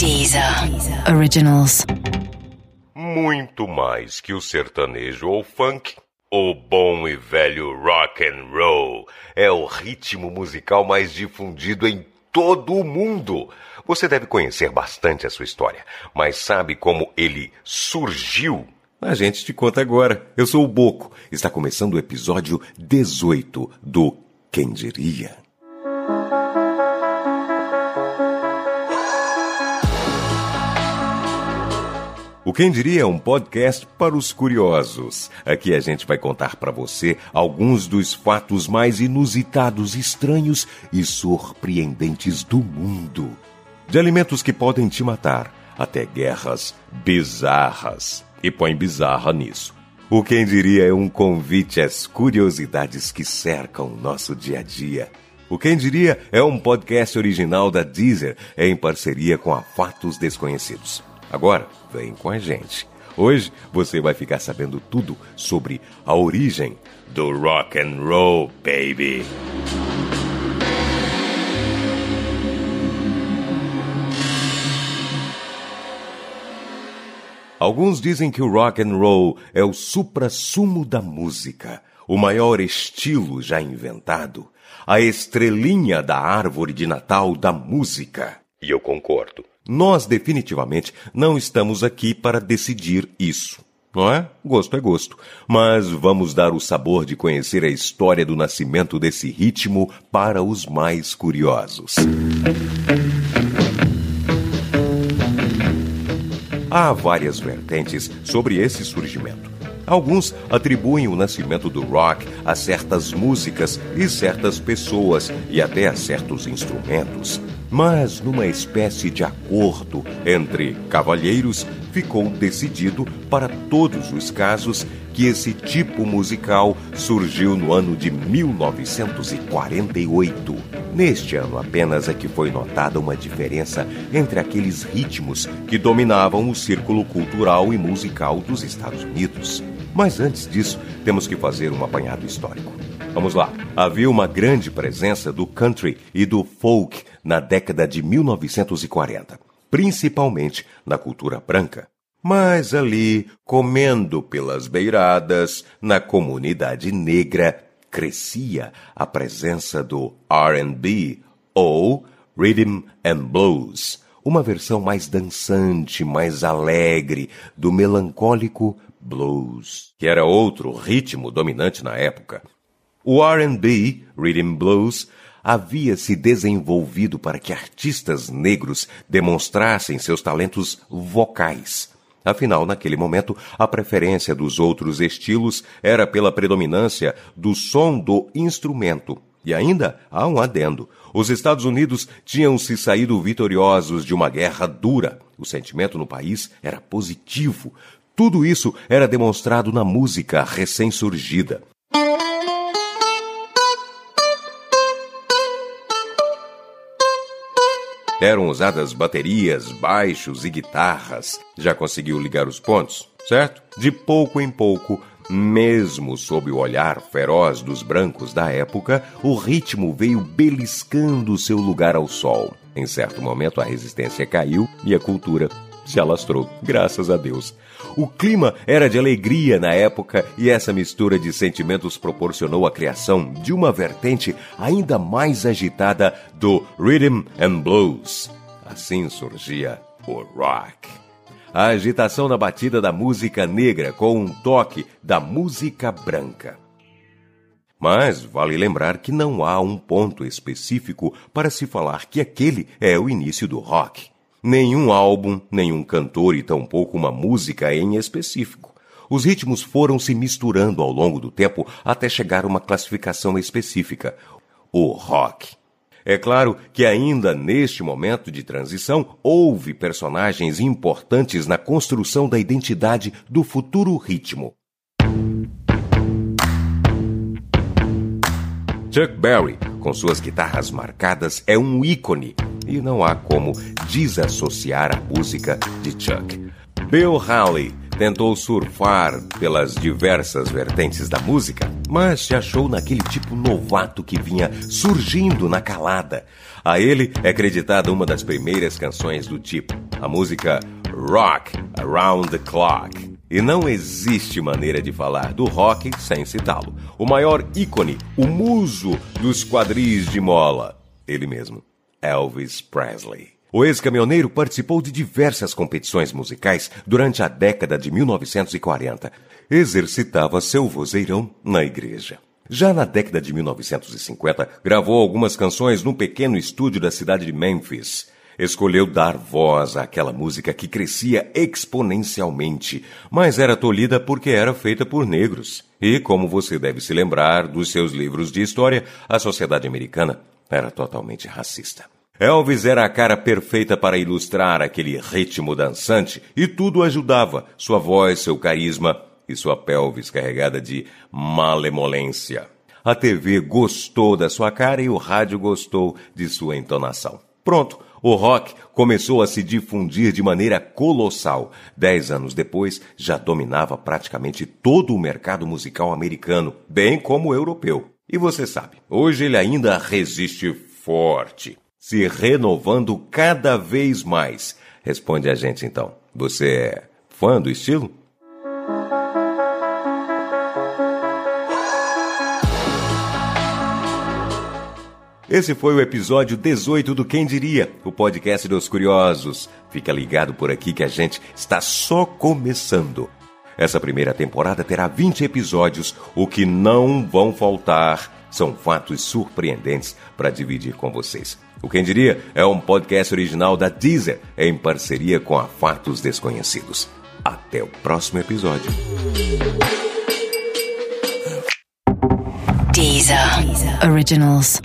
Deezer Originals. Muito mais que o sertanejo ou funk, o bom e velho rock and roll é o ritmo musical mais difundido em todo o mundo. Você deve conhecer bastante a sua história, mas sabe como ele surgiu? A gente te conta agora. Eu sou o Boco. Está começando o episódio 18 do Quem Diria. O Quem Diria é um podcast para os curiosos. Aqui a gente vai contar para você alguns dos fatos mais inusitados, estranhos e surpreendentes do mundo. De alimentos que podem te matar, até guerras bizarras. E põe bizarra nisso. O Quem Diria é um convite às curiosidades que cercam o nosso dia a dia. O Quem Diria é um podcast original da Deezer em parceria com a Fatos Desconhecidos. Agora, vem com a gente. Hoje você vai ficar sabendo tudo sobre a origem do rock and roll, baby. Alguns dizem que o rock and roll é o supra-sumo da música, o maior estilo já inventado, a estrelinha da árvore de Natal da música. E eu concordo. Nós definitivamente não estamos aqui para decidir isso. Não é? Gosto é gosto. Mas vamos dar o sabor de conhecer a história do nascimento desse ritmo para os mais curiosos. Há várias vertentes sobre esse surgimento. Alguns atribuem o nascimento do rock a certas músicas e certas pessoas e até a certos instrumentos. Mas, numa espécie de acordo entre cavalheiros, ficou decidido para todos os casos que esse tipo musical surgiu no ano de 1948. Neste ano apenas é que foi notada uma diferença entre aqueles ritmos que dominavam o círculo cultural e musical dos Estados Unidos. Mas antes disso, temos que fazer um apanhado histórico. Vamos lá. Havia uma grande presença do country e do folk na década de 1940, principalmente na cultura branca. Mas ali, comendo pelas beiradas, na comunidade negra, crescia a presença do RB ou Rhythm and Blues, uma versão mais dançante, mais alegre do melancólico blues, que era outro ritmo dominante na época. O R&B, Rhythm Blues, havia se desenvolvido para que artistas negros demonstrassem seus talentos vocais. Afinal, naquele momento, a preferência dos outros estilos era pela predominância do som do instrumento. E ainda há um adendo. Os Estados Unidos tinham se saído vitoriosos de uma guerra dura. O sentimento no país era positivo. Tudo isso era demonstrado na música recém-surgida. Eram usadas baterias, baixos e guitarras. Já conseguiu ligar os pontos, certo? De pouco em pouco, mesmo sob o olhar feroz dos brancos da época, o ritmo veio beliscando seu lugar ao sol. Em certo momento, a resistência caiu e a cultura se alastrou, graças a Deus. O clima era de alegria na época e essa mistura de sentimentos proporcionou a criação de uma vertente ainda mais agitada do rhythm and blues. Assim surgia o rock. A agitação na batida da música negra com um toque da música branca. Mas vale lembrar que não há um ponto específico para se falar que aquele é o início do rock. Nenhum álbum, nenhum cantor e tampouco uma música em específico. Os ritmos foram se misturando ao longo do tempo até chegar a uma classificação específica, o rock. É claro que ainda neste momento de transição houve personagens importantes na construção da identidade do futuro ritmo. Chuck Berry, com suas guitarras marcadas, é um ícone e não há como desassociar a música de Chuck. Bill Haley tentou surfar pelas diversas vertentes da música, mas se achou naquele tipo novato que vinha surgindo na calada. A ele é acreditada uma das primeiras canções do tipo. a música Rock Around the Clock. E não existe maneira de falar do rock sem citá-lo. O maior ícone, o muso dos quadris de mola. Ele mesmo, Elvis Presley. O ex-caminhoneiro participou de diversas competições musicais durante a década de 1940. Exercitava seu vozeirão na igreja. Já na década de 1950, gravou algumas canções num pequeno estúdio da cidade de Memphis escolheu dar voz àquela música que crescia exponencialmente, mas era tolhida porque era feita por negros. E, como você deve se lembrar dos seus livros de história, a sociedade americana era totalmente racista. Elvis era a cara perfeita para ilustrar aquele ritmo dançante e tudo ajudava: sua voz, seu carisma e sua pelvis carregada de malemolência. A TV gostou da sua cara e o rádio gostou de sua entonação. Pronto, o rock começou a se difundir de maneira colossal. Dez anos depois, já dominava praticamente todo o mercado musical americano, bem como o europeu. E você sabe, hoje ele ainda resiste forte, se renovando cada vez mais. Responde a gente então. Você é fã do estilo? Esse foi o episódio 18 do Quem Diria, o podcast dos curiosos. Fica ligado por aqui que a gente está só começando. Essa primeira temporada terá 20 episódios, o que não vão faltar são fatos surpreendentes para dividir com vocês. O Quem Diria é um podcast original da Deezer, em parceria com a Fatos Desconhecidos. Até o próximo episódio. Deezer. Deezer. Originals.